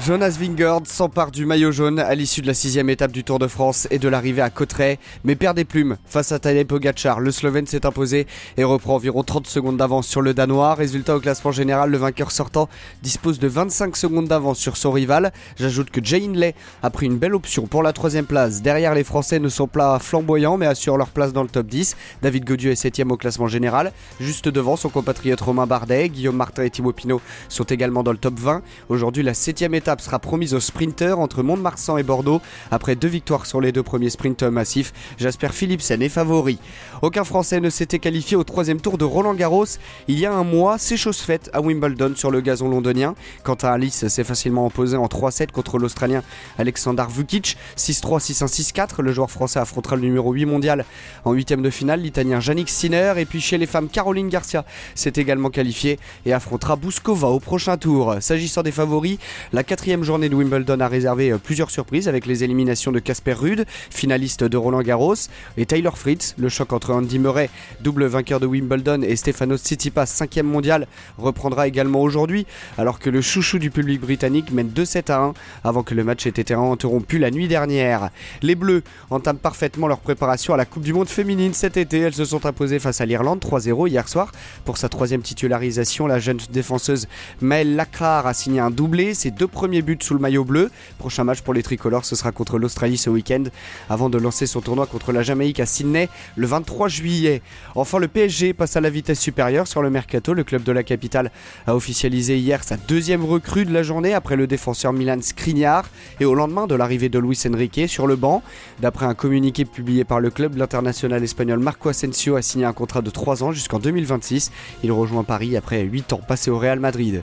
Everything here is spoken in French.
Jonas Vingard s'empare du maillot jaune à l'issue de la sixième étape du Tour de France et de l'arrivée à Cotteret, mais perd des plumes face à Tadej Pogacar. Le Slovène s'est imposé et reprend environ 30 secondes d'avance sur le Danois. Résultat au classement général, le vainqueur sortant dispose de 25 secondes d'avance sur son rival. J'ajoute que Jay Hindley a pris une belle option pour la troisième place. Derrière, les Français ne sont pas flamboyants mais assurent leur place dans le top 10. David Godieu est septième au classement général, juste devant son compatriote Romain Bardet. Guillaume Martin et Thibaut Pinot sont également dans le top 20. Aujourd'hui, la septième étape sera promise aux sprinteurs entre Mont-de-Marsan et Bordeaux. Après deux victoires sur les deux premiers sprints massifs, Jasper Philipsen est favori. Aucun Français ne s'était qualifié au troisième tour de Roland Garros. Il y a un mois, c'est chose faite à Wimbledon sur le gazon londonien. Quant à Alice s'est facilement imposé en 3-7 contre l'Australien Alexander Vukic. 6-3, 6-1, 6-4. Le joueur français affrontera le numéro 8 mondial en huitième de finale, l'Italien Yannick Sinner. Et puis chez les femmes, Caroline Garcia s'est également qualifiée et affrontera Bouskova au prochain tour. S'agissant des favoris, la quatrième journée de Wimbledon a réservé euh, plusieurs surprises avec les éliminations de Casper Rude, finaliste de Roland Garros, et Taylor Fritz. Le choc entre Andy Murray, double vainqueur de Wimbledon, et Stefanos Tsitsipas, cinquième mondial, reprendra également aujourd'hui, alors que le chouchou du public britannique mène 2-7 à 1 avant que le match ait été interrompu la nuit dernière. Les Bleus entament parfaitement leur préparation à la Coupe du Monde féminine cet été. Elles se sont imposées face à l'Irlande 3-0 hier soir. Pour sa troisième titularisation, la jeune défenseuse Maëlle Lacrar a signé un doublé. Ses deux buts sous le maillot bleu. Prochain match pour les tricolores, ce sera contre l'Australie ce week-end, avant de lancer son tournoi contre la Jamaïque à Sydney le 23 juillet. Enfin, le PSG passe à la vitesse supérieure sur le mercato. Le club de la capitale a officialisé hier sa deuxième recrue de la journée après le défenseur Milan Skriniar et au lendemain de l'arrivée de Luis Enrique sur le banc. D'après un communiqué publié par le club, l'international espagnol Marco Asensio a signé un contrat de 3 ans jusqu'en 2026. Il rejoint Paris après 8 ans passés au Real Madrid.